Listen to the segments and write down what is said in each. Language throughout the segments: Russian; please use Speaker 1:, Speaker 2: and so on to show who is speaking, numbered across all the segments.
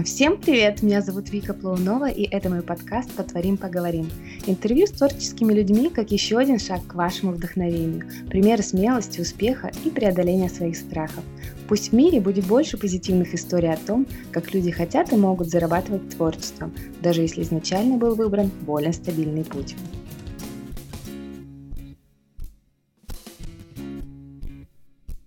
Speaker 1: Всем привет! Меня зовут Вика Плаунова, и это мой подкаст «Потворим, поговорим». Интервью с творческими людьми как еще один шаг к вашему вдохновению, примеры смелости, успеха и преодоления своих страхов. Пусть в мире будет больше позитивных историй о том, как люди хотят и могут зарабатывать творчеством, даже если изначально был выбран более стабильный путь.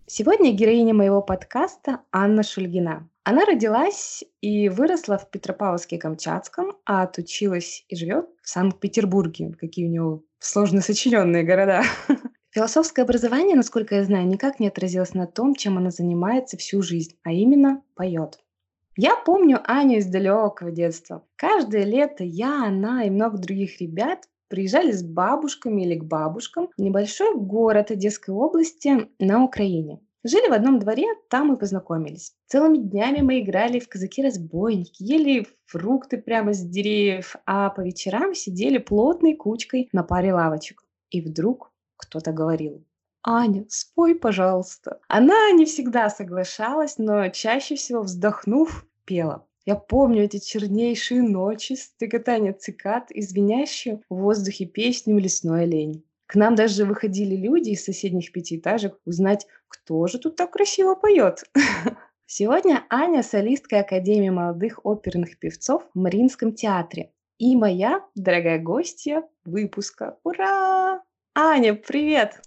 Speaker 1: Сегодня героиня моего подкаста Анна Шульгина. Она родилась и выросла в Петропавловске-Камчатском, а отучилась и живет в Санкт-Петербурге. Какие у нее сложно сочиненные города. Философское образование, насколько я знаю, никак не отразилось на том, чем она занимается всю жизнь, а именно поет. Я помню Аню из далекого детства. Каждое лето я, она и много других ребят приезжали с бабушками или к бабушкам в небольшой город Одесской области на Украине. Жили в одном дворе, там и познакомились. Целыми днями мы играли в казаки-разбойники, ели фрукты прямо с деревьев, а по вечерам сидели плотной кучкой на паре лавочек. И вдруг кто-то говорил, «Аня, спой, пожалуйста». Она не всегда соглашалась, но чаще всего вздохнув, пела. Я помню эти чернейшие ночи, стрекотание цикад и звенящую в воздухе песню «Лесной олень». К нам даже выходили люди из соседних пятиэтажек узнать, кто же тут так красиво поет. Сегодня Аня – солистка Академии молодых оперных певцов в Мариинском театре. И моя дорогая гостья выпуска. Ура! Аня, привет!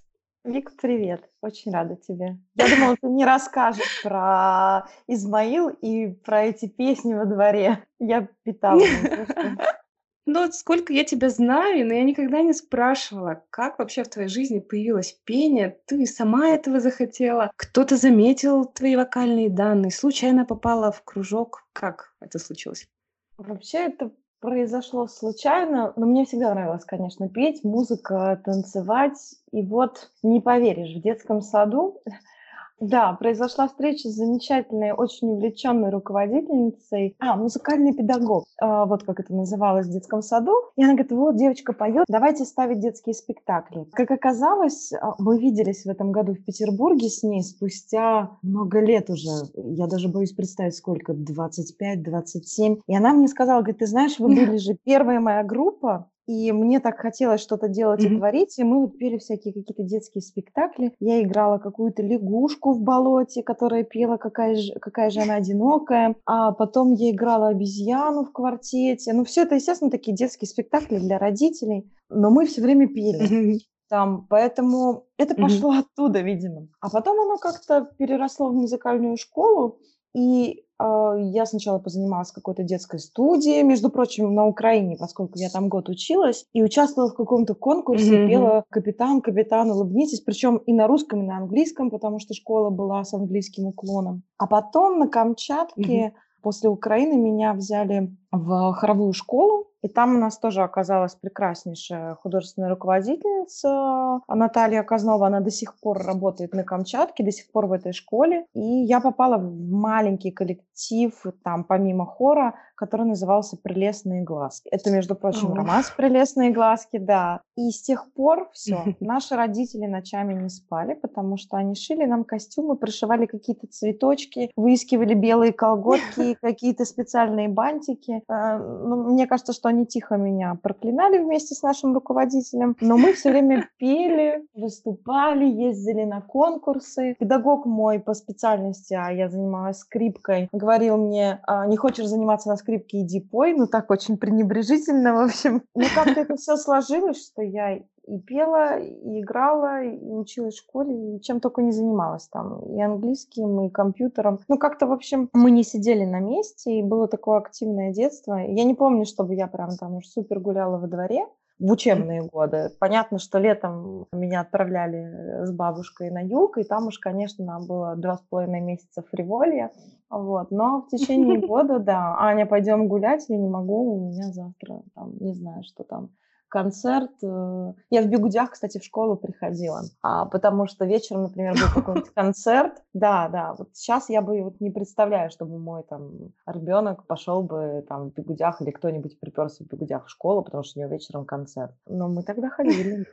Speaker 2: Вик, привет. Очень рада тебе. Я думала, ты не расскажешь про Измаил и про эти песни во дворе. Я питала.
Speaker 1: Ну, вот сколько я тебя знаю, но я никогда не спрашивала, как вообще в твоей жизни появилось пение, ты сама этого захотела, кто-то заметил твои вокальные данные, случайно попала в кружок, как это случилось?
Speaker 2: Вообще это произошло случайно, но мне всегда нравилось, конечно, петь, музыка, танцевать. И вот, не поверишь, в детском саду да, произошла встреча с замечательной, очень увлеченной руководительницей, а, музыкальный педагог, а, вот как это называлось в детском саду. И она говорит, вот девочка поет, давайте ставить детские спектакли. Как оказалось, а, мы виделись в этом году в Петербурге с ней спустя много лет уже, я даже боюсь представить сколько, 25-27. И она мне сказала, говорит, ты знаешь, вы были же первая моя группа, и мне так хотелось что-то делать mm-hmm. и творить, и мы вот пели всякие какие-то детские спектакли. Я играла какую-то лягушку в болоте, которая пела, какая же, какая же она одинокая, а потом я играла обезьяну в квартете. Ну, все это, естественно, такие детские спектакли для родителей, но мы все время пели. Mm-hmm там, поэтому это пошло mm-hmm. оттуда, видимо. А потом оно как-то переросло в музыкальную школу, и э, я сначала позанималась какой-то детской студии, между прочим, на Украине, поскольку я там год училась, и участвовала в каком-то конкурсе, mm-hmm. пела «Капитан, капитан, улыбнитесь», причем и на русском, и на английском, потому что школа была с английским уклоном. А потом на Камчатке mm-hmm. после Украины меня взяли в хоровую школу, и там у нас тоже оказалась прекраснейшая художественная руководительница Наталья Казнова. Она до сих пор работает на Камчатке, до сих пор в этой школе. И я попала в маленький коллектив, там, помимо хора, который назывался «Прелестные глазки». Это, между прочим, романс «Прелестные глазки», да. И с тех пор все. Наши родители ночами не спали, потому что они шили нам костюмы, пришивали какие-то цветочки, выискивали белые колготки, какие-то специальные бантики. Э, ну, мне кажется, что они тихо меня проклинали вместе с нашим руководителем, но мы все время пели, выступали, ездили на конкурсы. Педагог мой по специальности, а я занималась скрипкой, говорил мне, «А, не хочешь заниматься на скрипке, иди пой. Ну так очень пренебрежительно, в общем. Но как-то это все сложилось, что я и пела, и играла, и училась в школе, и чем только не занималась там, и английским, и компьютером. Ну, как-то, в общем, мы не сидели на месте, и было такое активное детство. Я не помню, чтобы я прям там уж супер гуляла во дворе, в учебные годы. Понятно, что летом меня отправляли с бабушкой на юг, и там уж, конечно, нам было два с половиной месяца фриволья. Вот. Но в течение года, да, Аня, пойдем гулять, я не могу, у меня завтра, там, не знаю, что там, концерт. Э, я в бегудях, кстати, в школу приходила, а, потому что вечером, например, был какой-нибудь концерт. Да, да, вот сейчас я бы вот не представляю, чтобы мой там ребенок пошел бы там в бегудях или кто-нибудь приперся в бегудях в школу, потому что у него вечером концерт. Но мы тогда ходили.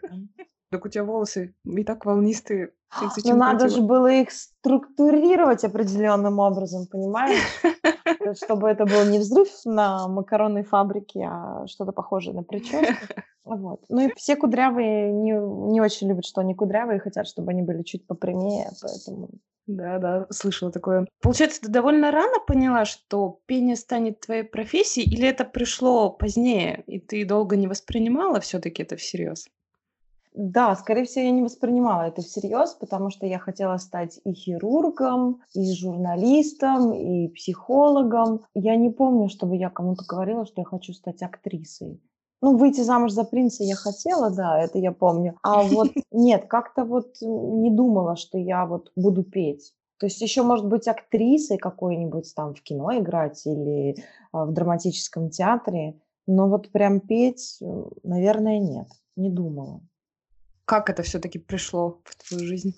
Speaker 1: Так у тебя волосы и так волнистые.
Speaker 2: Ну, надо же было их структурировать определенным образом, понимаешь? Чтобы это был не взрыв на макаронной фабрике, а что-то похожее на прическу. Вот. Ну и все кудрявые не, не очень любят, что они кудрявые, хотят, чтобы они были чуть попрямее, поэтому...
Speaker 1: Да, да, слышала такое. Получается, ты довольно рано поняла, что пение станет твоей профессией, или это пришло позднее, и ты долго не воспринимала все-таки это всерьез?
Speaker 2: Да, скорее всего, я не воспринимала это всерьез, потому что я хотела стать и хирургом, и журналистом, и психологом. Я не помню, чтобы я кому-то говорила, что я хочу стать актрисой. Ну, выйти замуж за принца я хотела, да, это я помню. А вот нет, как-то вот не думала, что я вот буду петь. То есть еще, может быть, актрисой какой-нибудь там в кино играть или а, в драматическом театре, но вот прям петь, наверное, нет, не думала.
Speaker 1: Как это все-таки пришло в твою жизнь?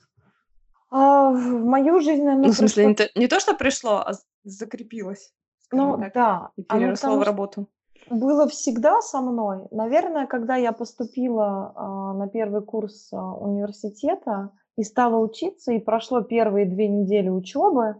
Speaker 2: А, в мою жизнь, наверное,
Speaker 1: Ну, в смысле, пришло... не, то, не то, что пришло, а закрепилось.
Speaker 2: Ну, так, да.
Speaker 1: И переросло в работу.
Speaker 2: Было всегда со мной. Наверное, когда я поступила а, на первый курс а, университета и стала учиться, и прошло первые две недели учебы,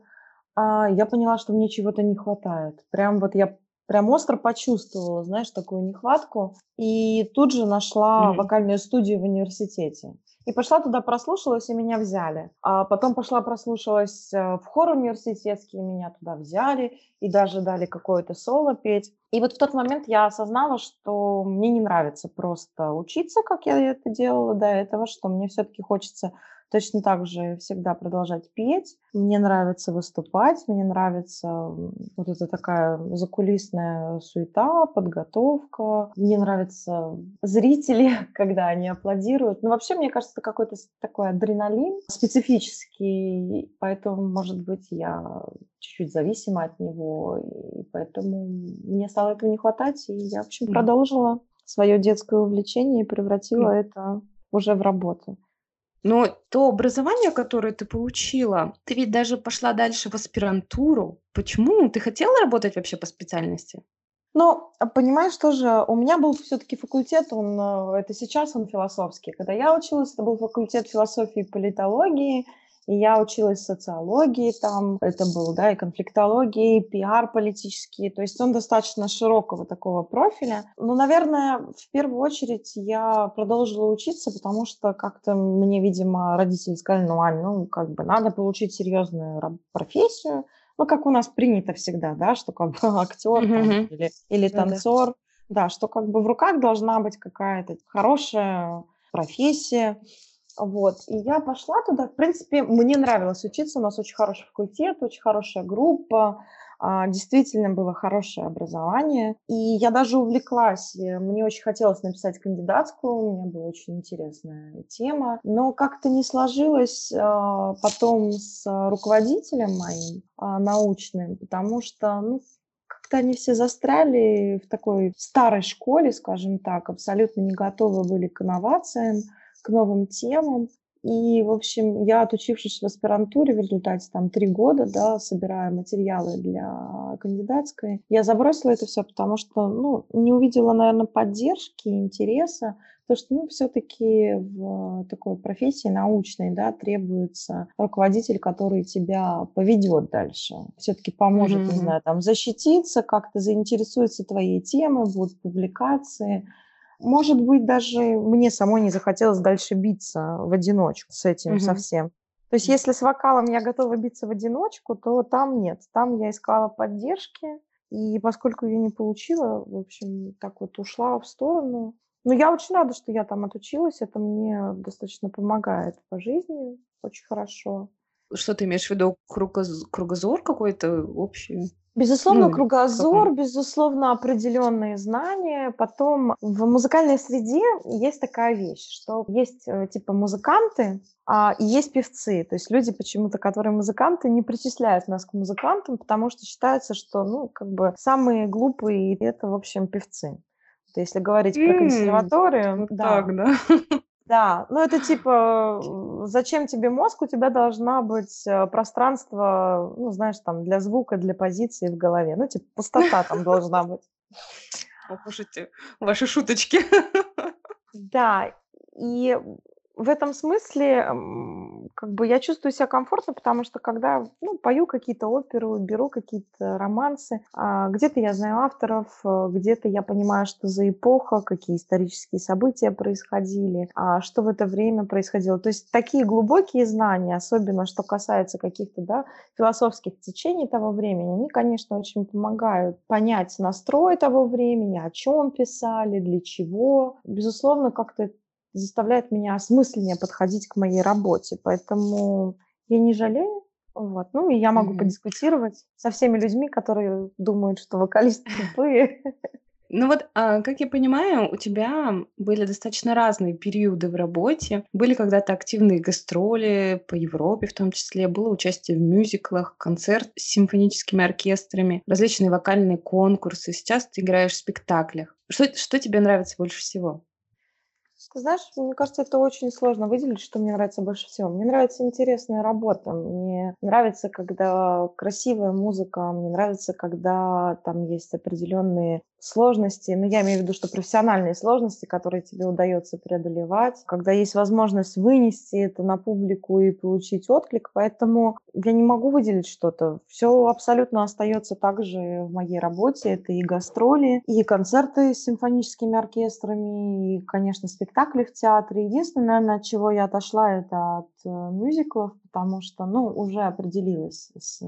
Speaker 2: а, я поняла, что мне чего-то не хватает. Прям вот я прям остро почувствовала, знаешь, такую нехватку. И тут же нашла mm-hmm. вокальную студию в университете. И пошла туда, прослушалась, и меня взяли. А потом пошла, прослушалась э, в хор университетский, и меня туда взяли, и даже дали какое-то соло петь. И вот в тот момент я осознала, что мне не нравится просто учиться, как я это делала до этого, что мне все-таки хочется точно так же всегда продолжать петь. Мне нравится выступать, мне нравится вот эта такая закулисная суета, подготовка. Мне нравятся зрители, когда они аплодируют. Ну, вообще, мне кажется, это какой-то такой адреналин специфический, поэтому, может быть, я чуть-чуть зависима от него, и поэтому мне стало этого не хватать, и я, в общем, продолжила свое детское увлечение и превратила это уже в работу.
Speaker 1: Но то образование, которое ты получила, ты ведь даже пошла дальше в аспирантуру. Почему? Ты хотела работать вообще по специальности?
Speaker 2: Ну, понимаешь, тоже у меня был все-таки факультет, он, э, это сейчас он философский. Когда я училась, это был факультет философии и политологии, и я училась социологии там, это был, да, и конфликтологии, и пиар политический, то есть он достаточно широкого такого профиля. Но, наверное, в первую очередь я продолжила учиться, потому что как-то мне, видимо, родители сказали, ну, Ань, ну, как бы надо получить серьезную профессию, ну, как у нас принято всегда, да, что как бы актер mm-hmm. или, или танцор, mm-hmm. да, что как бы в руках должна быть какая-то хорошая профессия. Вот. И я пошла туда. В принципе, мне нравилось учиться. У нас очень хороший факультет, очень хорошая группа. А, действительно было хорошее образование. И я даже увлеклась. Мне очень хотелось написать кандидатскую. У меня была очень интересная тема. Но как-то не сложилось а, потом с руководителем моим а, научным, потому что, ну, как-то они все застряли в такой старой школе, скажем так, абсолютно не готовы были к инновациям к новым темам. И, в общем, я, отучившись в аспирантуре в результате там три года, да, собирая материалы для кандидатской, я забросила это все, потому что, ну, не увидела, наверное, поддержки, интереса, потому что, ну, все-таки в такой профессии научной, да, требуется руководитель, который тебя поведет дальше, все-таки поможет, mm-hmm. не знаю, там, защититься, как-то заинтересуется твоей темой, будут публикации, может быть, даже мне самой не захотелось дальше биться в одиночку с этим угу. совсем. То есть, если с вокалом я готова биться в одиночку, то там нет. Там я искала поддержки, и поскольку ее не получила, в общем, так вот ушла в сторону. Но я очень рада, что я там отучилась. Это мне достаточно помогает по жизни очень хорошо.
Speaker 1: Что ты имеешь в виду? Кругозор какой-то общий?
Speaker 2: Безусловно, ну, кругозор, безусловно, определенные знания. Потом в музыкальной среде есть такая вещь, что есть э, типа музыканты, а, и есть певцы. То есть люди почему-то, которые музыканты, не причисляют нас к музыкантам, потому что считается, что, ну, как бы самые глупые это, в общем, певцы. То если говорить mm, про консерваторию,
Speaker 1: вот да. Так, да.
Speaker 2: Да, ну это типа, зачем тебе мозг, у тебя должна быть э, пространство, ну знаешь, там для звука, для позиции в голове, ну типа пустота там должна быть.
Speaker 1: Слушайте, ваши шуточки.
Speaker 2: Да, и в этом смысле как бы я чувствую себя комфортно, потому что когда ну, пою какие-то оперы, беру какие-то романсы, а, где-то я знаю авторов, э, где-то я понимаю, что за эпоха, какие исторические события происходили, а что в это время происходило. То есть такие глубокие знания, особенно что касается каких-то да, философских течений того времени, они, конечно, очень помогают понять настрой того времени, о чем писали, для чего. Безусловно, как-то заставляет меня осмысленнее подходить к моей работе. Поэтому я не жалею. Вот. Ну, и я могу mm-hmm. подискутировать со всеми людьми, которые думают, что вокалисты тупые.
Speaker 1: Ну вот, а, как я понимаю, у тебя были достаточно разные периоды в работе. Были когда-то активные гастроли по Европе в том числе, было участие в мюзиклах, концерт с симфоническими оркестрами, различные вокальные конкурсы. Сейчас ты играешь в спектаклях. Что, что тебе нравится больше всего?
Speaker 2: Знаешь, мне кажется, это очень сложно выделить, что мне нравится больше всего. Мне нравится интересная работа, мне нравится, когда красивая музыка, мне нравится, когда там есть определенные сложности, но я имею в виду, что профессиональные сложности, которые тебе удается преодолевать, когда есть возможность вынести это на публику и получить отклик, поэтому я не могу выделить что-то. Все абсолютно остается также в моей работе. Это и гастроли, и концерты с симфоническими оркестрами, и, конечно, спектакли в театре. Единственное, наверное, от чего я отошла, это от э, мюзиклов, потому что, ну, уже определилась с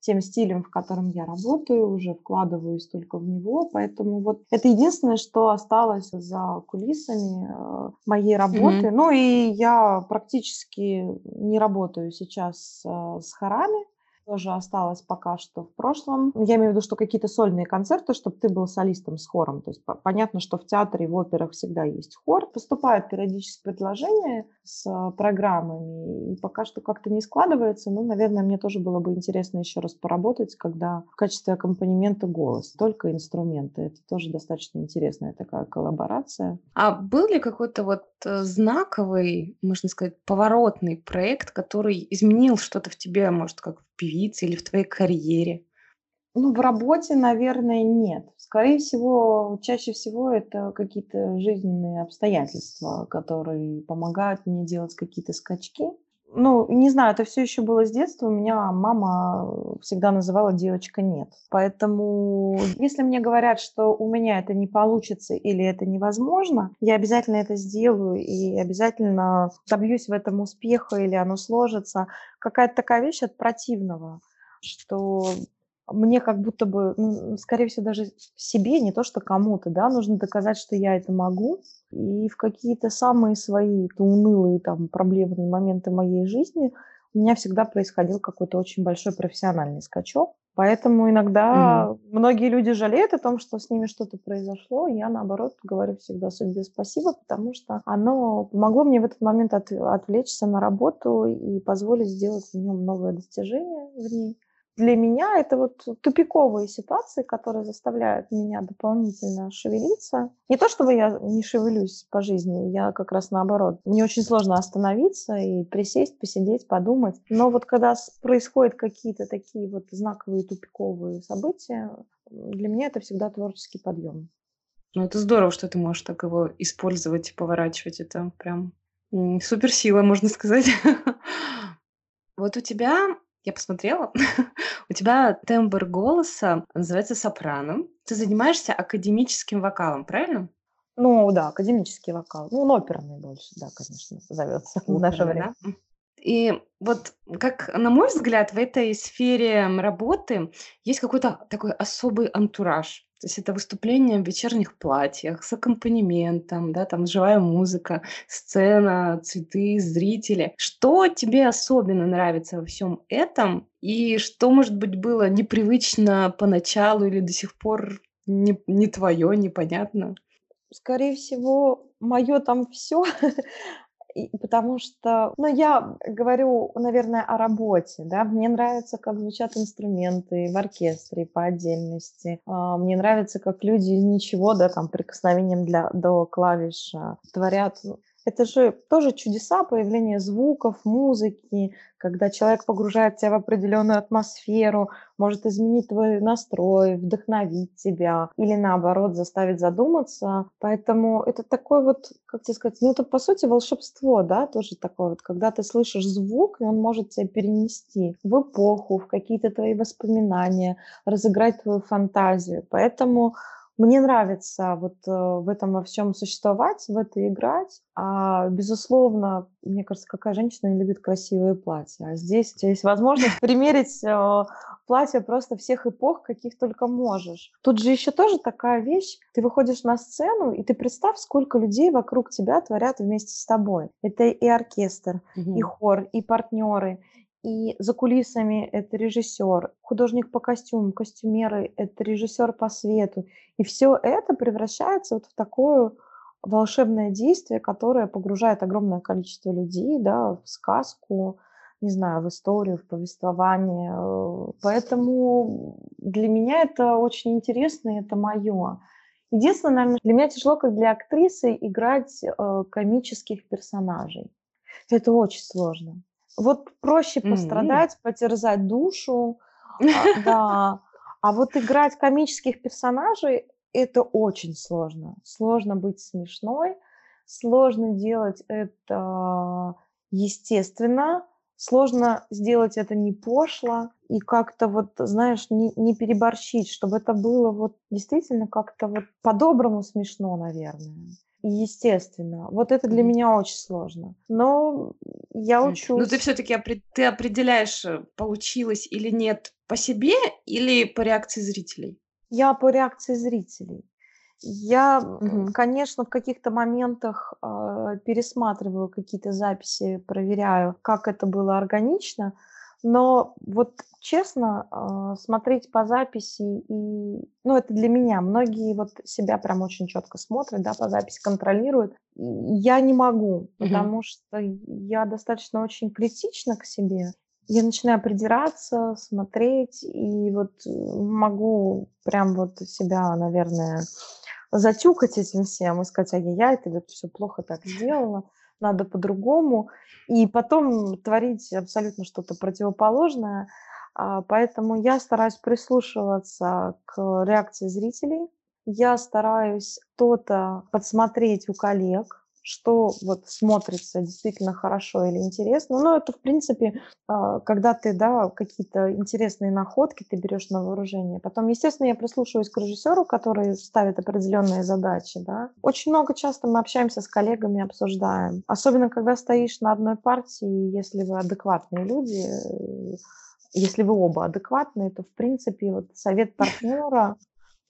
Speaker 2: тем стилем, в котором я работаю, уже вкладываюсь только в него, поэтому вот это единственное, что осталось за кулисами э, моей работы. Mm-hmm. Ну и я практически не работаю сейчас э, с хорами, тоже осталось пока что в прошлом. Я имею в виду, что какие-то сольные концерты, чтобы ты был солистом с хором. То есть понятно, что в театре, в операх всегда есть хор. Поступают периодически предложения с а, программами, и пока что как-то не складывается. Ну, наверное, мне тоже было бы интересно еще раз поработать, когда в качестве аккомпанемента голос, только инструменты. Это тоже достаточно интересная такая коллаборация.
Speaker 1: А был ли какой-то вот э, знаковый, можно сказать, поворотный проект, который изменил что-то в тебе, может, как певице или в твоей карьере?
Speaker 2: Ну, в работе, наверное, нет. Скорее всего, чаще всего это какие-то жизненные обстоятельства, которые помогают мне делать какие-то скачки. Ну, не знаю, это все еще было с детства. У меня мама всегда называла девочка нет. Поэтому, если мне говорят, что у меня это не получится или это невозможно, я обязательно это сделаю и обязательно добьюсь в этом успеха или оно сложится. Какая-то такая вещь от противного, что мне как будто бы, ну, скорее всего, даже себе, не то что кому-то, да, нужно доказать, что я это могу. И в какие-то самые свои унылые там проблемные моменты моей жизни у меня всегда происходил какой-то очень большой профессиональный скачок. Поэтому иногда mm-hmm. многие люди жалеют о том, что с ними что-то произошло. Я, наоборот, говорю всегда судьбе спасибо, потому что оно помогло мне в этот момент от, отвлечься на работу и позволить сделать в нем новое достижение в ней для меня это вот тупиковые ситуации, которые заставляют меня дополнительно шевелиться. Не то, чтобы я не шевелюсь по жизни, я как раз наоборот. Мне очень сложно остановиться и присесть, посидеть, подумать. Но вот когда происходят какие-то такие вот знаковые тупиковые события, для меня это всегда творческий подъем.
Speaker 1: Ну, это здорово, что ты можешь так его использовать и поворачивать. Это прям суперсила, можно сказать. Вот у тебя я посмотрела, у тебя тембр голоса называется сопрано. Ты занимаешься академическим вокалом, правильно?
Speaker 2: Ну да, академический вокал. Ну, он оперный больше, да, конечно, зовется в наше время. Да?
Speaker 1: И вот, как на мой взгляд, в этой сфере работы есть какой-то такой особый антураж. То есть это выступление в вечерних платьях с аккомпанементом, да, там живая музыка, сцена, цветы, зрители. Что тебе особенно нравится во всем этом? И что, может быть, было непривычно поначалу или до сих пор не, не твое, непонятно?
Speaker 2: Скорее всего, мое там все. потому что, ну, я говорю, наверное, о работе, да, мне нравится, как звучат инструменты в оркестре по отдельности, а, мне нравится, как люди из ничего, да, там, прикосновением для, до клавиш творят Это же тоже чудеса появления звуков, музыки, когда человек погружает тебя в определенную атмосферу, может изменить твой настрой, вдохновить тебя или наоборот заставить задуматься. Поэтому это такой вот, как тебе сказать, ну это по сути волшебство, да, тоже такое вот, когда ты слышишь звук, и он может тебя перенести в эпоху, в какие-то твои воспоминания, разыграть твою фантазию. Поэтому мне нравится вот э, в этом во всем существовать, в это играть. А, безусловно, мне кажется, какая женщина не любит красивые платья. А здесь у тебя есть возможность примерить э, платье просто всех эпох, каких только можешь. Тут же еще тоже такая вещь. Ты выходишь на сцену, и ты представь, сколько людей вокруг тебя творят вместе с тобой. Это и оркестр, угу. и хор, и партнеры, и за кулисами это режиссер, художник по костюмам, костюмеры – это режиссер по свету. И все это превращается вот в такое волшебное действие, которое погружает огромное количество людей да, в сказку, не знаю, в историю, в повествование. Поэтому для меня это очень интересно, и это мое. Единственное, наверное, для меня тяжело, как для актрисы, играть э, комических персонажей. Это очень сложно. Вот проще mm-hmm. пострадать, потерзать душу, а, да. А вот играть комических персонажей это очень сложно. Сложно быть смешной, сложно делать это естественно, сложно сделать это не пошло и как-то вот, знаешь, не, не переборщить, чтобы это было вот действительно как-то вот по-доброму смешно, наверное естественно. Вот это для меня очень сложно. Но я учусь.
Speaker 1: Но ты все-таки ты определяешь, э, получилось или нет по себе или по реакции зрителей?
Speaker 2: Я по реакции зрителей. Я, угу. конечно, в каких-то моментах э, пересматриваю какие-то записи, проверяю, как это было органично, но вот честно, а, смотреть по записи и, ну, это для меня. Многие вот себя прям очень четко смотрят, да, по записи контролируют. Я не могу, потому что я достаточно очень критична к себе. Я начинаю придираться, смотреть, и вот э, могу прям вот себя, наверное, затюкать этим всем и сказать, ай-яй-яй, ты вот все плохо так сделала надо по-другому, и потом творить абсолютно что-то противоположное. А, поэтому я стараюсь прислушиваться к реакции зрителей, я стараюсь что-то подсмотреть у коллег, что вот смотрится действительно хорошо или интересно. Ну, это, в принципе, а, когда ты, да, какие-то интересные находки ты берешь на вооружение. Потом, естественно, я прислушиваюсь к режиссеру, который ставит определенные задачи, да. Очень много часто мы общаемся с коллегами, обсуждаем. Особенно, когда стоишь на одной партии, если вы адекватные люди, если вы оба адекватные, то, в принципе, вот совет партнера,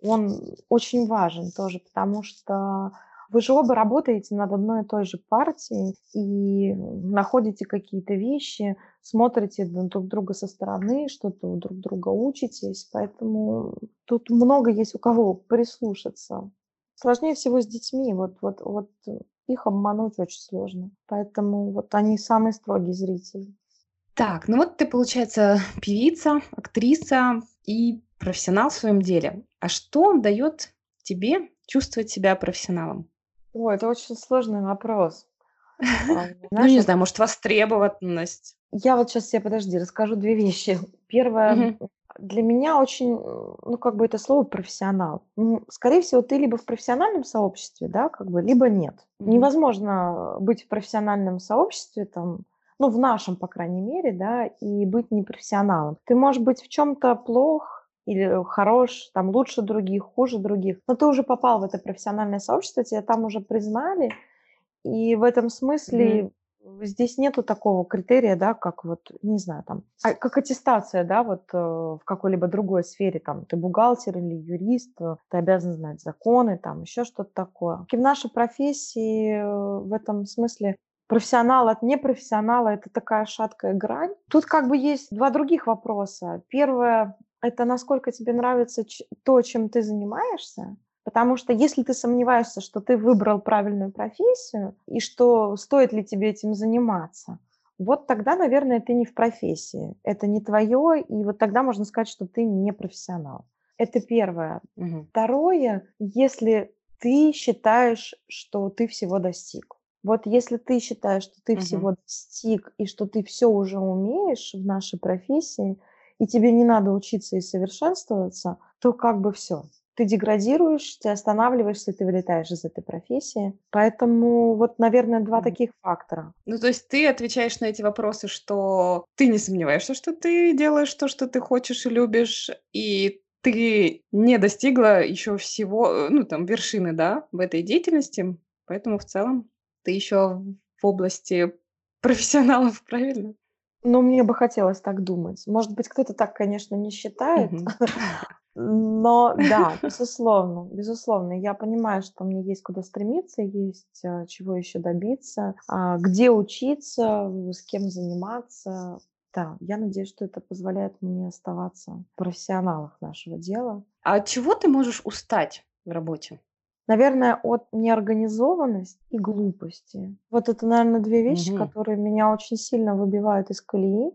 Speaker 2: он очень важен тоже, потому что вы же оба работаете над одной и той же партией и находите какие-то вещи, смотрите друг друга со стороны, что-то у друг друга учитесь, поэтому тут много есть у кого прислушаться. Сложнее всего с детьми, вот, вот, вот их обмануть очень сложно, поэтому вот они самые строгие зрители.
Speaker 1: Так, ну вот ты, получается, певица, актриса и профессионал в своем деле. А что дает тебе чувствовать себя профессионалом?
Speaker 2: Ой, это очень сложный вопрос.
Speaker 1: А, ну, не знаю, может, востребованность.
Speaker 2: Я вот сейчас тебе, подожди, расскажу две вещи. Первое, для меня очень, ну, как бы это слово профессионал. Скорее всего, ты либо в профессиональном сообществе, да, как бы, либо нет. Невозможно быть в профессиональном сообществе, там, ну, в нашем, по крайней мере, да, и быть непрофессионалом. Ты можешь быть в чем-то плох, или хорош, там лучше других, хуже других. Но ты уже попал в это профессиональное сообщество, тебя там уже признали, и в этом смысле mm-hmm. здесь нету такого критерия, да, как вот, не знаю, там, а, как аттестация, да, вот э, в какой-либо другой сфере, там, ты бухгалтер или юрист, э, ты обязан знать законы, там, еще что-то такое. И в нашей профессии э, в этом смысле профессионал от непрофессионала – это такая шаткая грань. Тут как бы есть два других вопроса. Первое, это насколько тебе нравится то, чем ты занимаешься. Потому что если ты сомневаешься, что ты выбрал правильную профессию и что стоит ли тебе этим заниматься, вот тогда, наверное, ты не в профессии. Это не твое, и вот тогда можно сказать, что ты не профессионал. Это первое. Угу. Второе, если ты считаешь, что ты всего достиг. Вот если ты считаешь, что ты
Speaker 1: Мгм.
Speaker 2: всего достиг и что ты все уже умеешь в нашей профессии, и тебе не надо учиться и совершенствоваться, то как бы все. Ты деградируешь, ты останавливаешься, ты вылетаешь из этой профессии. Поэтому вот, наверное, два таких фактора.
Speaker 1: Ну, то есть ты отвечаешь на эти вопросы, что ты не сомневаешься, что ты делаешь то, что ты хочешь и любишь, и ты не достигла еще всего, э, ну, там, вершины, да, в этой деятельности, поэтому в целом ты еще в области профессионалов, правильно?
Speaker 2: Ну, мне бы хотелось так думать. Может быть, кто-то так, конечно, не считает, но да, безусловно, безусловно, я понимаю, что мне есть куда стремиться, есть а, чего еще добиться, а, где учиться, с кем заниматься. Да, я надеюсь, что это позволяет мне оставаться в профессионалах нашего дела.
Speaker 1: А от чего ты можешь устать в работе?
Speaker 2: Наверное, от неорганизованности и глупости. Вот это, наверное, две вещи,
Speaker 1: Мгм.
Speaker 2: которые меня очень сильно выбивают из колеи.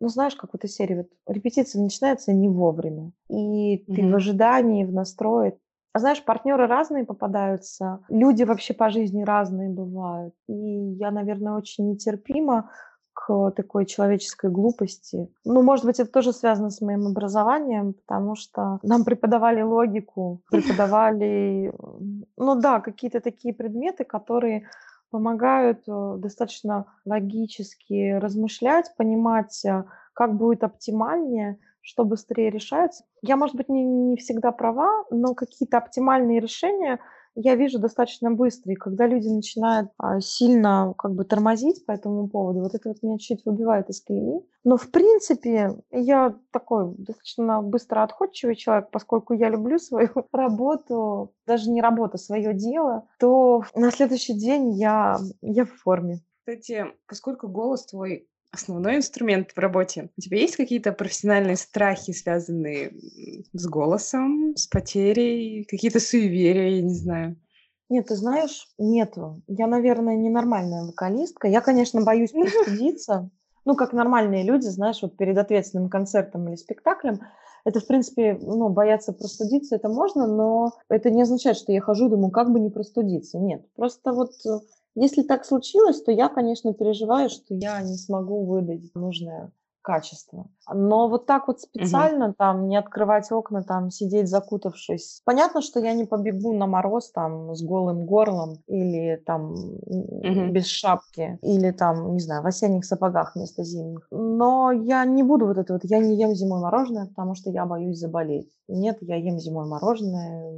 Speaker 2: Ну, знаешь, как в этой серии, вот репетиция начинается не вовремя, и ты в ожидании, в настрое. А знаешь, партнеры разные попадаются, люди вообще по жизни разные бывают. И я, наверное, очень нетерпима такой человеческой глупости. Ну, может быть, это тоже связано с моим образованием, потому что нам преподавали логику, преподавали, м, ну да, какие-то такие предметы, которые помогают э, достаточно логически размышлять, понимать, э, как будет оптимальнее, что быстрее решается. Я, может быть, не, не всегда права, но какие-то оптимальные решения я вижу достаточно быстро. И когда люди начинают а, сильно как бы тормозить по этому поводу, вот это вот меня чуть выбивает из колеи. Но в принципе я такой достаточно быстро отходчивый человек, поскольку я люблю свою работу, даже не работу, свое дело, то на следующий день я, я в форме.
Speaker 1: Кстати, поскольку голос твой основной инструмент в работе, у тебя есть какие-то профессиональные страхи, связанные с голосом, с потерей, какие-то суеверия, я не знаю?
Speaker 2: Нет, ты знаешь, нету. Я, наверное, ненормальная вокалистка. Я, конечно, боюсь простудиться. Ну, как нормальные люди, знаешь, вот перед ответственным концертом или спектаклем. Это, в принципе, ну, бояться простудиться, это можно, но это не означает, что я хожу и думаю, как бы не простудиться. Нет, просто вот э, если так случилось, то я, конечно, переживаю, что я не смогу выдать нужное качество. Но вот так вот специально там не открывать окна, там сидеть закутавшись. Понятно, что я не побегу на мороз там с голым горлом или там
Speaker 1: Мгм.
Speaker 2: без шапки или там, не знаю, в осенних сапогах вместо зимних. Но я не буду вот это вот, я не ем зимой мороженое, потому что я боюсь заболеть. Нет, я ем зимой мороженое,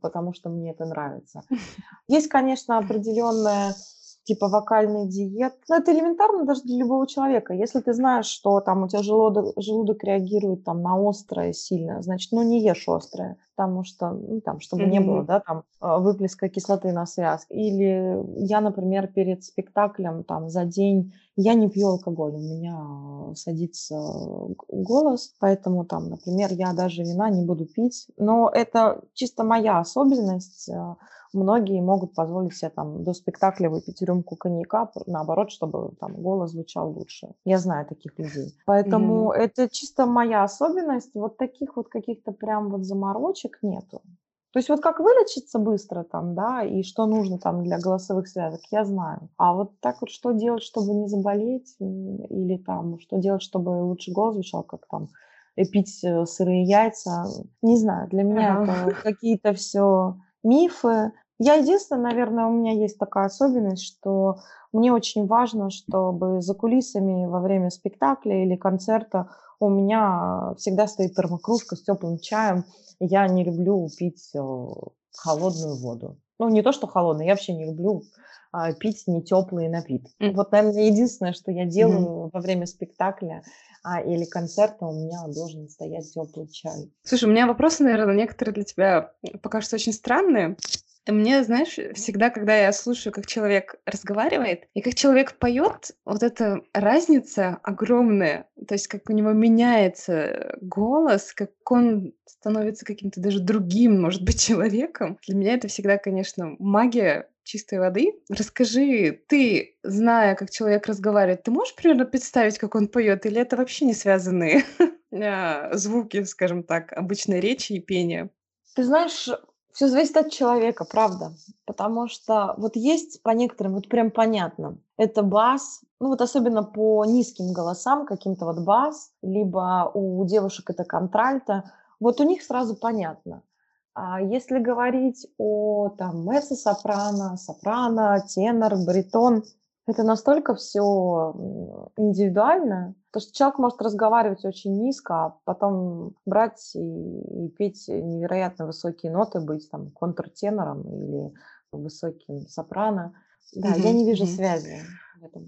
Speaker 2: потому что мне это нравится. Есть, конечно, определенная типа вокальный диет. Но это элементарно даже для любого человека. Если ты знаешь, что там у тебя желудок, желудок реагирует там на острое сильно, значит, ну не ешь острое, потому что, ну, там, чтобы не было, да, там, э, выплеска кислоты на связке. Или я, например, перед спектаклем там за день я не пью алкоголь, у меня садится голос, поэтому там, например, я даже вина не буду пить. Но это чисто моя особенность. э, Многие могут позволить себе там до спектакля выпить рюмку коньяка, наоборот, чтобы там голос звучал лучше. Я знаю таких людей. Поэтому
Speaker 1: Мгм.
Speaker 2: это чисто моя особенность. Вот таких вот каких-то прям вот заморочек нету. То есть вот как вылечиться быстро там, да, и что нужно там для голосовых связок, я знаю. А вот так вот что делать, чтобы не заболеть, или там что делать, чтобы лучше голос звучал, как там э, пить э, сырые яйца, не знаю. Для меня
Speaker 1: Ага.
Speaker 2: это какие-то все мифы. Я единственное, наверное, у меня есть такая особенность, что мне очень важно, чтобы за кулисами во время спектакля или концерта у меня всегда стоит термокружка с теплым чаем. Я не люблю пить э, холодную воду. Ну, не то, что холодную, я вообще не люблю а, пить не теплые напитки.
Speaker 1: М.
Speaker 2: Вот, наверное, единственное, что я делаю во время спектакля а, или концерта, у меня должен стоять теплый чай.
Speaker 1: Слушай, у меня вопросы, наверное, некоторые для тебя покажутся очень странные. Мне, знаешь, всегда, когда я слушаю, как человек разговаривает и как человек поет, вот эта разница огромная. То есть, как у него меняется голос, как он становится каким-то даже другим, может быть, человеком. Для меня это всегда, конечно, магия чистой воды. Расскажи, ты, зная, как человек разговаривает, ты можешь примерно представить, как он поет, или это вообще не связанные а, звуки, скажем так, обычной речи и пения?
Speaker 2: Ты знаешь, Все зависит от человека, правда. Потому что вот есть по некоторым, вот прям понятно, это бас, ну вот особенно по низким голосам, каким-то вот бас, либо у девушек это контральто, вот у них сразу понятно. А если говорить о там меццо-сопрано, сопрано, тенор, баритон, это настолько все индивидуально, то что человек может разговаривать очень низко, а потом брать и, и петь невероятно высокие ноты, быть там контртенором или высоким сопрано. Да, mm-hmm. я не вижу mm-hmm. связи.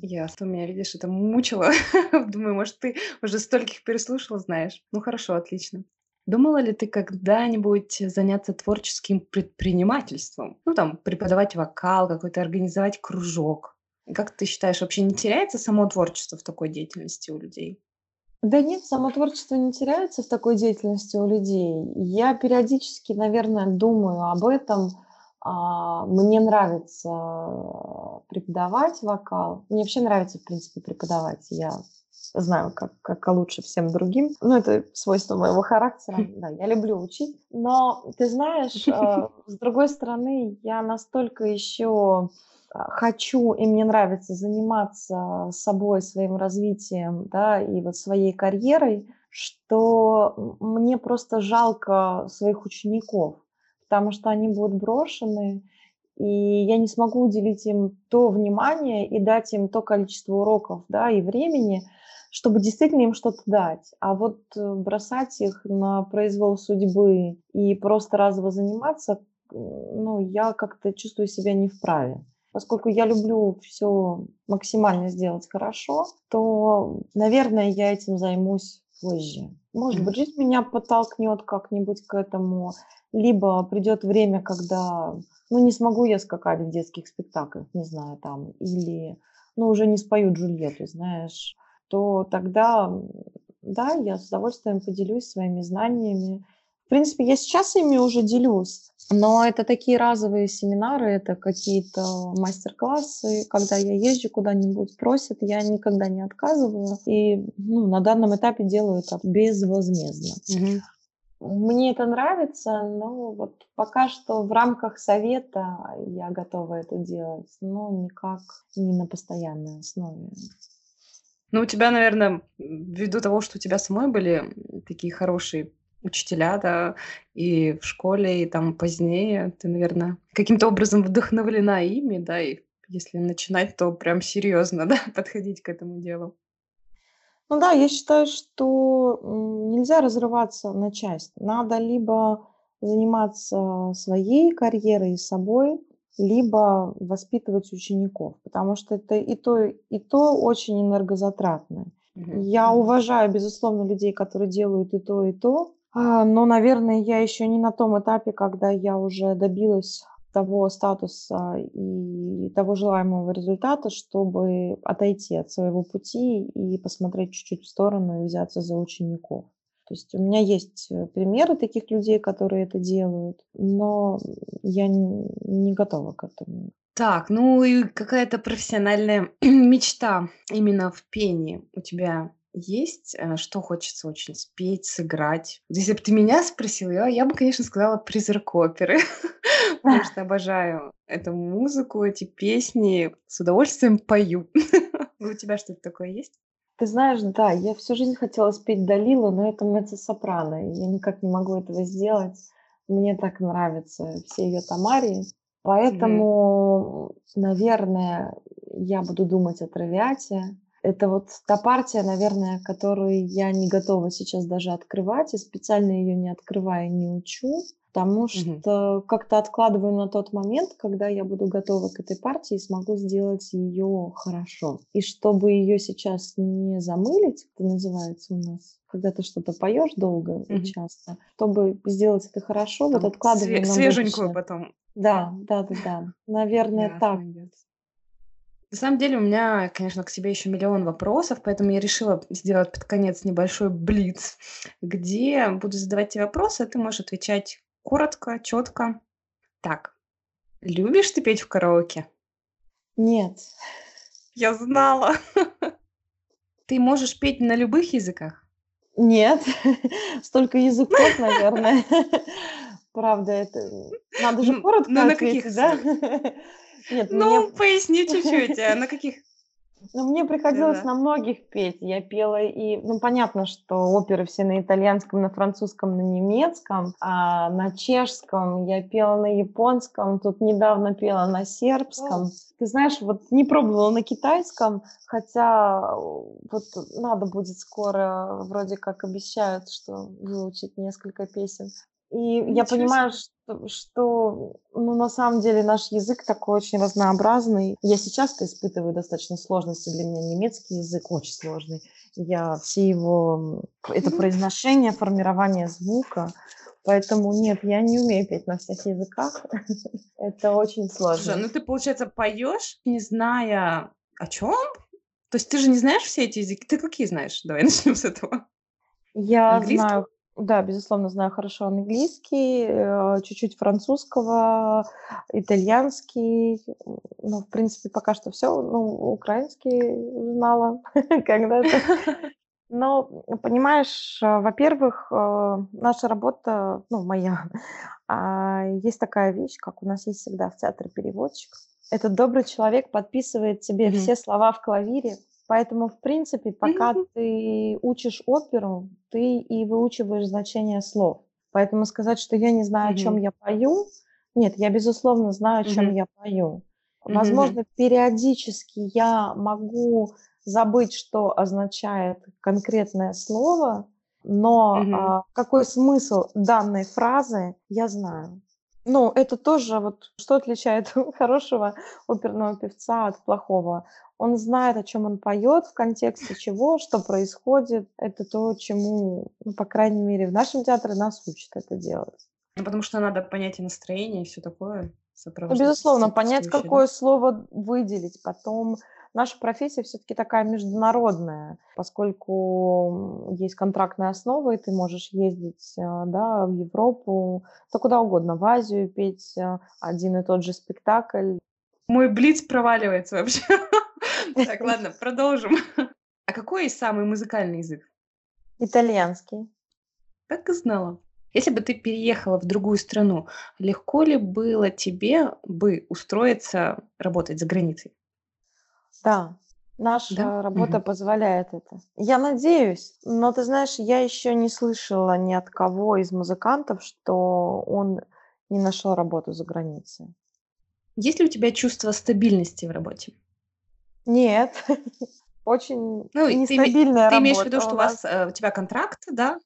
Speaker 1: Ясно, меня, видишь, это мучило. Думаю, может, ты уже стольких переслушала, знаешь. Ну хорошо, отлично. Думала ли ты когда-нибудь заняться творческим предпринимательством? Ну, там, преподавать вокал, какой-то организовать кружок. Как ты считаешь, вообще не теряется само творчество в такой деятельности у людей?
Speaker 2: Да нет, само творчество не теряется в такой деятельности у людей. Я периодически, наверное, думаю об этом. А, мне нравится преподавать вокал. Мне вообще нравится, в принципе, преподавать. Я знаю, как, как лучше всем другим. Ну, это свойство моего характера. Да, я люблю учить. Но, ты знаешь, а, с другой стороны, я настолько еще хочу и мне нравится заниматься собой, своим развитием, да, и вот своей карьерой, что мне просто жалко своих учеников, потому что они будут брошены, и я не смогу уделить им то внимание и дать им то количество уроков, да, и времени, чтобы действительно им что-то дать. А вот э, бросать их на произвол судьбы и просто разово заниматься, ну, я как-то чувствую себя не вправе поскольку я люблю все максимально сделать хорошо, то, наверное, я этим займусь позже. Может быть, жизнь меня подтолкнет как-нибудь к этому, либо придет время, когда, ну, не смогу я скакать в детских спектаклях, не знаю, там, или, ну, уже не спою Джульетту, знаешь, то тогда, да, я с удовольствием поделюсь своими знаниями, в принципе, я сейчас ими уже делюсь, но это такие разовые семинары, это какие-то мастер-классы, когда я езжу куда-нибудь, просят, я никогда не отказываю. И ну, на данном этапе делаю это безвозмездно. Угу. Мне это нравится, но вот пока что в рамках совета я готова это делать, но никак не на постоянной основе.
Speaker 1: Ну, у тебя, наверное, ввиду того, что у тебя самой были такие хорошие учителя, да, и в школе, и там позднее. Ты, наверное, каким-то образом вдохновлена ими, да, и если начинать, то прям серьезно, да, подходить к этому делу.
Speaker 2: Ну да, я считаю, что нельзя разрываться на часть. Надо либо заниматься своей карьерой и собой, либо воспитывать учеников, потому что это и то, и то очень энергозатратно. Mm-hmm. Я уважаю, безусловно, людей, которые делают и то, и то, а, но, наверное, я еще не на том этапе, когда я уже добилась того статуса и того желаемого результата, чтобы отойти от своего пути и посмотреть чуть-чуть в сторону и взяться за учеников. То есть у меня есть э, примеры таких людей, которые это делают, но я не готова к этому.
Speaker 1: Так, ну и какая-то профессиональная мечта именно в пении у тебя есть, э, что хочется очень спеть, сыграть. Если бы ты меня спросила, я, я бы, конечно, сказала призрак оперы, потому что обожаю эту музыку, эти песни, с удовольствием пою. У тебя что-то такое есть?
Speaker 2: Ты знаешь, да, я всю жизнь хотела спеть Далилу, но это меццо-сопрано, я никак не могу этого сделать. Мне так нравятся все ее тамарии. Поэтому, mm-hmm. наверное, я буду думать о травиате, это вот та партия, наверное, которую я не готова сейчас даже открывать, и специально ее не открываю, не учу, потому что как-то откладываю на тот момент, когда я буду готова к этой партии и смогу сделать ее хорошо. И чтобы ее сейчас не замылить, это называется у нас, когда ты что-то поешь долго и часто, чтобы сделать это хорошо, Там вот откладываю све- на
Speaker 1: свеженькую будущее. потом.
Speaker 2: Да, да, да, да. Наверное, так.
Speaker 1: На самом деле у меня, конечно, к себе еще миллион вопросов, поэтому я решила сделать под конец небольшой блиц, где буду задавать тебе вопросы, а ты можешь отвечать коротко, четко. Так, любишь ты петь в караоке?
Speaker 2: Нет.
Speaker 1: Я знала. Ты можешь петь на любых языках?
Speaker 2: Нет, столько языков, наверное. Правда, это Надо же коротко
Speaker 1: на каких
Speaker 2: ответить, да? Нет, мне
Speaker 1: Ну, поясни чуть-чуть, а на каких?
Speaker 2: Ну, мне приходилось
Speaker 1: Да-да.
Speaker 2: на многих петь. Я пела и, ну, понятно, что оперы все на итальянском, на французском, на немецком, а на чешском я пела на японском, тут недавно пела на сербском. Ты знаешь, вот не пробовала на китайском, хотя э, вот надо будет скоро, вроде как обещают, что выучить несколько песен. И я
Speaker 1: Ничего
Speaker 2: понимаю,
Speaker 1: себе.
Speaker 2: что, что, ну, на самом деле наш язык такой очень разнообразный. Я сейчас-то испытываю достаточно сложности. Для меня немецкий язык очень сложный. Я все его, это произношение, формирование звука. Поэтому нет, я не умею петь на всех языках. Это очень
Speaker 1: Слушай,
Speaker 2: сложно.
Speaker 1: ну ты, получается, поешь, не зная о чем? То есть ты же не знаешь все эти языки? Ты какие знаешь? Давай начнем с этого.
Speaker 2: Я знаю, да, безусловно, знаю хорошо английский, э, чуть-чуть французского, итальянский. Ну, в принципе, пока что все. Ну, украинский знала когда-то. Но, понимаешь, э, во-первых, э, наша работа, ну, моя, а, есть такая вещь, как у нас есть всегда в театре переводчик. Этот добрый человек подписывает тебе
Speaker 1: Мгм.
Speaker 2: все слова в клавире, поэтому, в принципе, пока
Speaker 1: Мгм.
Speaker 2: ты учишь оперу, ты и выучиваешь значение слов. Поэтому сказать, что я не знаю, о чем я пою, нет, я, безусловно, знаю, о чем
Speaker 1: Мгм.
Speaker 2: я пою. Возможно, периодически я могу забыть, что означает конкретное слово, но
Speaker 1: Мгм.
Speaker 2: а, какой смысл данной фразы, я знаю. Ну, это тоже вот что отличает хорошего оперного певца от плохого. Он знает, о чем он поет, в контексте чего, что происходит. Это то, чему, ну, по крайней мере, в нашем театре нас учат это делать.
Speaker 1: Ну, потому что надо понять и настроение, и все такое,
Speaker 2: Ну, безусловно, понять,
Speaker 1: сопутствующее, да?
Speaker 2: какое слово выделить. Потом наша профессия все-таки такая международная, поскольку есть контрактная основа, и ты можешь ездить а, да, в Европу, да куда угодно, в Азию петь а, один и тот же спектакль.
Speaker 1: Мой блиц проваливается вообще. Так, ладно, продолжим. А какой самый музыкальный язык?
Speaker 2: Итальянский.
Speaker 1: Так и знала. Если бы ты переехала в другую страну, легко ли было тебе бы устроиться работать за границей?
Speaker 2: Да, наша
Speaker 1: Да?
Speaker 2: работа
Speaker 1: Мгм.
Speaker 2: позволяет это. Я надеюсь, но ты знаешь, я еще не слышала ни от кого из музыкантов, что он не нашел работу за границей.
Speaker 1: Есть ли у тебя чувство стабильности в работе?
Speaker 2: Нет, очень
Speaker 1: Ну, и ты,
Speaker 2: нестабильная
Speaker 1: ты имеешь в виду,
Speaker 2: работа
Speaker 1: что
Speaker 2: у
Speaker 1: вас э, у тебя контракт, да?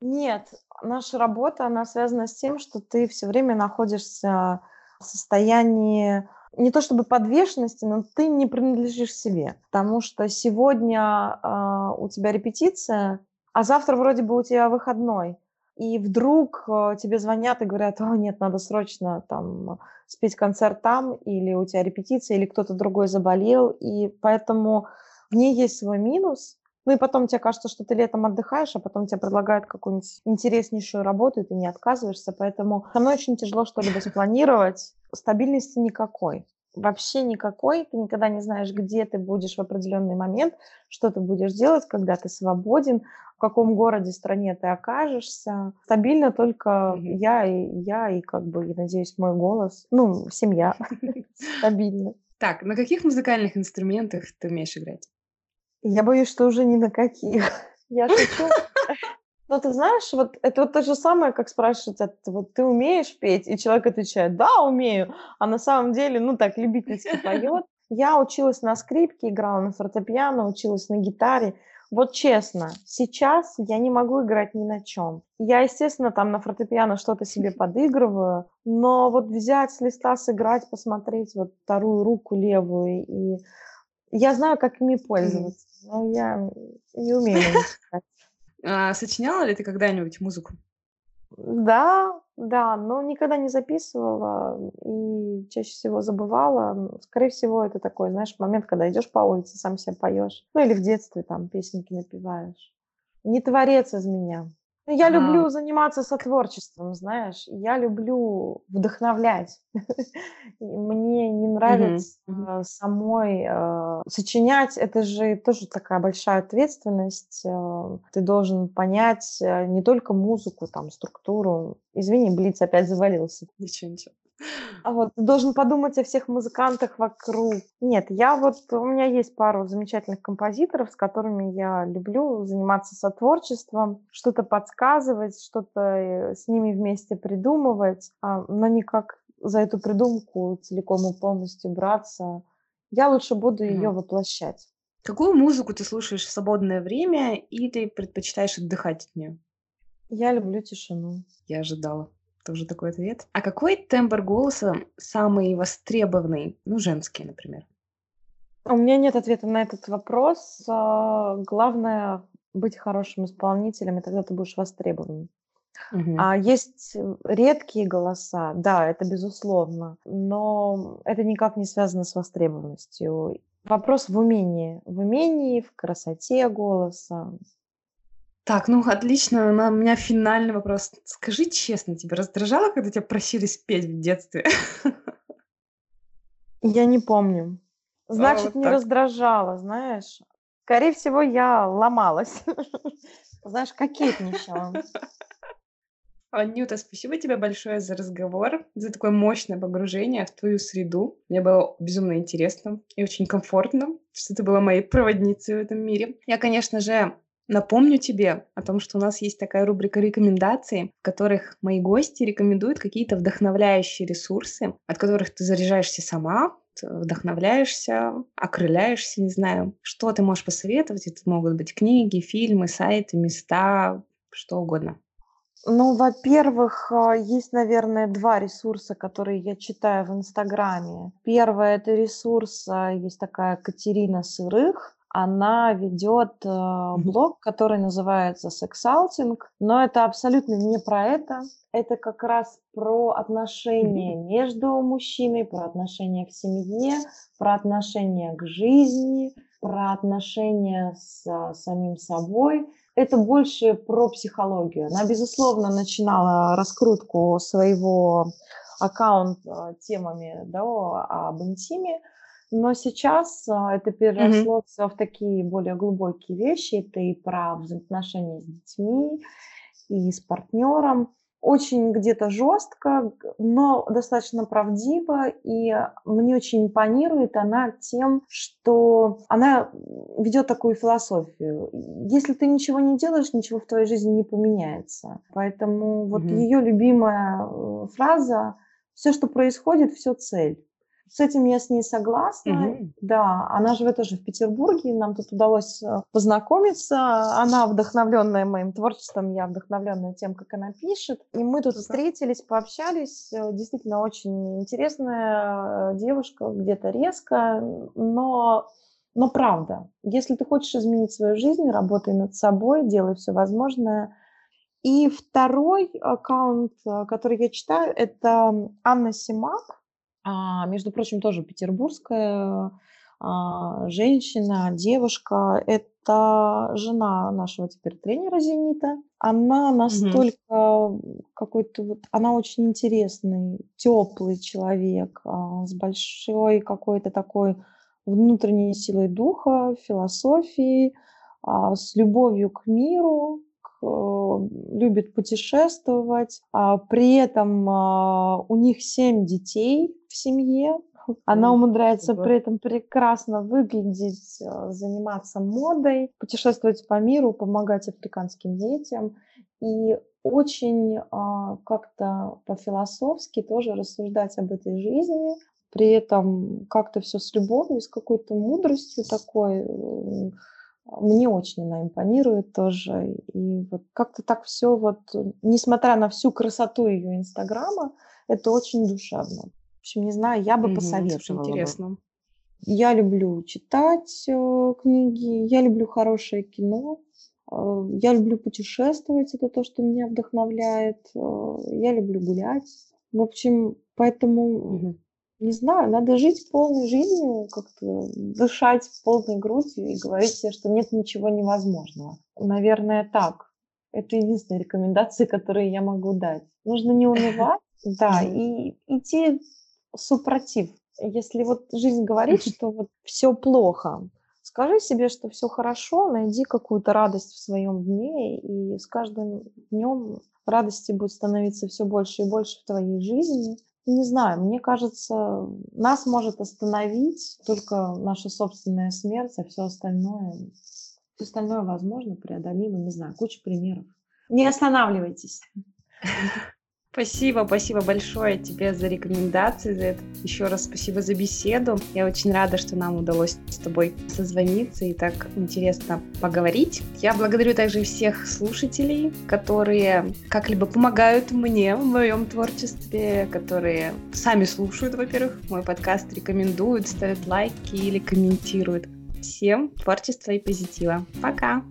Speaker 2: Нет, наша работа, она связана с тем, что ты все время находишься в состоянии не то чтобы подвешенности, но ты не принадлежишь себе. Потому что сегодня а, у тебя репетиция, а завтра вроде бы у тебя выходной. И вдруг а, тебе звонят и говорят, о, нет, надо срочно там спеть концерт там, или у тебя репетиция, или кто-то другой заболел. И поэтому в ней есть свой минус. Ну и потом тебе кажется, что ты летом отдыхаешь, а потом тебе предлагают какую-нибудь интереснейшую работу, и ты не отказываешься. Поэтому со мной очень тяжело что-либо спланировать. Стабильности никакой. Вообще никакой. Ты никогда не знаешь, где ты будешь в определенный момент, что ты будешь делать, когда ты свободен, в каком городе, стране ты окажешься. Стабильно только
Speaker 1: Мгм.
Speaker 2: я и я, и как бы, я надеюсь, мой голос. Ну, семья. Стабильно.
Speaker 1: Так, на каких музыкальных инструментах ты умеешь играть?
Speaker 2: Я боюсь, что уже ни на каких. Я шучу. Но ты знаешь, вот это вот то же самое, как спрашивать, а ты, вот ты умеешь петь? И человек отвечает, да, умею. А на самом деле, ну так, любительски поет. Я училась на скрипке, играла на фортепиано, училась на гитаре. Вот честно, сейчас я не могу играть ни на чем. Я, естественно, там на фортепиано что-то себе подыгрываю, но вот взять с листа, сыграть, посмотреть вот вторую руку левую и я знаю, как ими пользоваться, но я не умею.
Speaker 1: А, сочиняла ли ты когда-нибудь музыку?
Speaker 2: Да, да, но никогда не записывала и чаще всего забывала. М, Скорее всего, это такой, знаешь, момент, когда идешь по улице, сам себе поешь. Ну или в детстве там песенки напеваешь. Не творец из меня. Ну, я люблю заниматься сотворчеством, знаешь. Я люблю вдохновлять. Мне не нравится э, самой э, сочинять. Это же тоже такая большая ответственность. Э, ты должен понять не только музыку, там, структуру. Извини, Блиц опять завалился.
Speaker 1: Ничего, ничего.
Speaker 2: А вот ты должен подумать о всех музыкантах вокруг. Нет, я вот, у меня есть пару замечательных композиторов, с которыми я люблю заниматься сотворчеством, что-то подсказывать, что-то э, с ними вместе придумывать, а, но никак за эту придумку целиком и полностью браться. Я лучше буду ее воплощать.
Speaker 1: Какую музыку ты слушаешь в свободное время или предпочитаешь отдыхать от нее?
Speaker 2: Я люблю тишину.
Speaker 1: Я ожидала. Тоже такой ответ. А какой тембр голоса самый востребованный? Ну, женский, например.
Speaker 2: У меня нет ответа на этот вопрос. А, главное быть хорошим исполнителем, и тогда ты будешь востребован. Угу. А есть редкие голоса, да, это безусловно, но это никак не связано с востребованностью. Вопрос в умении, в умении, в красоте голоса,
Speaker 1: так, ну отлично. У меня финальный вопрос. Скажи честно, тебя раздражало, когда тебя просили спеть в детстве?
Speaker 2: Я не помню. Значит, а, вот не раздражало, знаешь. Скорее всего, я ломалась. Знаешь, кокетничала.
Speaker 1: Анюта, спасибо тебе большое за разговор, за такое мощное погружение в твою среду. Мне было безумно интересно и очень комфортно, что ты была моей проводницей в этом мире. Я, конечно же, Напомню тебе о том, что у нас есть такая рубрика рекомендаций, в которых мои гости рекомендуют какие-то вдохновляющие ресурсы, от которых ты заряжаешься сама, вдохновляешься, окрыляешься, не знаю. Что ты можешь посоветовать? Это могут быть книги, фильмы, сайты, места, что угодно.
Speaker 2: Ну, во-первых, а, есть, наверное, два ресурса, которые я читаю в Инстаграме. Первое – это ресурс, а, есть такая Катерина Сырых, она ведет э, блог, который называется Сексалтинг, но это абсолютно не про это. Это как раз про отношения между мужчиной, про отношения в семье, про отношения к жизни, про отношения с а, самим собой. Это больше про психологию. Она, безусловно, начинала раскрутку своего аккаунта темами да, об интиме, но сейчас а, это переросло все в такие более глубокие вещи. Это и про взаимоотношения с детьми, и с партнером. Очень где-то жестко, но достаточно правдиво. И мне очень импонирует она тем, что она ведет такую философию. Если ты ничего не делаешь, ничего в твоей жизни не поменяется. Поэтому вот ее любимая э, фраза «Все, что происходит, все цель». С этим я с ней согласна. Угу. Да, она живет тоже в Петербурге, нам тут удалось э, познакомиться. Она вдохновленная моим творчеством, я вдохновленная тем, как она пишет. И мы тут Супер. встретились, пообщались. Э, действительно очень интересная э, девушка, где-то резко, но но правда, если ты хочешь изменить свою жизнь, работай над собой, делай все возможное. И второй аккаунт, который я читаю, это Анна Симак а, между прочим, тоже петербургская а, женщина, девушка. Это жена нашего теперь тренера «Зенита». Она настолько угу. какой-то вот, она очень интересный, теплый человек а, с большой какой-то такой внутренней силой духа, философией, а, с любовью к миру, любит путешествовать. А при этом а, у них семь детей семье. Она умудряется при этом прекрасно выглядеть, а, заниматься модой, путешествовать по миру, помогать африканским детям. И очень как-то по-философски тоже рассуждать об этой жизни, при этом как-то все с любовью, с какой-то мудростью такой, мне очень она импонирует тоже. И вот как-то так все вот, несмотря на всю красоту ее инстаграма, это очень душевно. В общем, не знаю, я бы угу, посоветовала.
Speaker 1: Интересно. Бы.
Speaker 2: Я люблю читать э, книги, я люблю хорошее кино, э, я люблю путешествовать, это то, что меня вдохновляет. Э, я люблю гулять. В общем, поэтому угу. Не знаю, надо жить полной жизнью, как-то дышать полной грудью и говорить себе, что нет ничего невозможного. Наверное, так. Это единственные рекомендации, которые я могу дать. Нужно не унывать, да, и идти супротив. Если вот жизнь говорит, что вот все плохо, скажи себе, что все хорошо, найди какую-то радость в своем дне, и с каждым днем радости будет становиться все больше и больше в твоей жизни. Не знаю, мне кажется, нас может остановить только наша собственная смерть, а все остальное, все остальное возможно, преодолимо, не знаю, куча примеров. Не останавливайтесь.
Speaker 1: Спасибо, спасибо большое тебе за рекомендации, за это. Еще раз спасибо за беседу. Я очень рада, что нам удалось с тобой созвониться и так интересно поговорить. Я благодарю также всех слушателей, которые как-либо помогают мне в моем творчестве, которые сами слушают, во-первых, мой подкаст, рекомендуют, ставят лайки или комментируют. Всем творчества и позитива. Пока!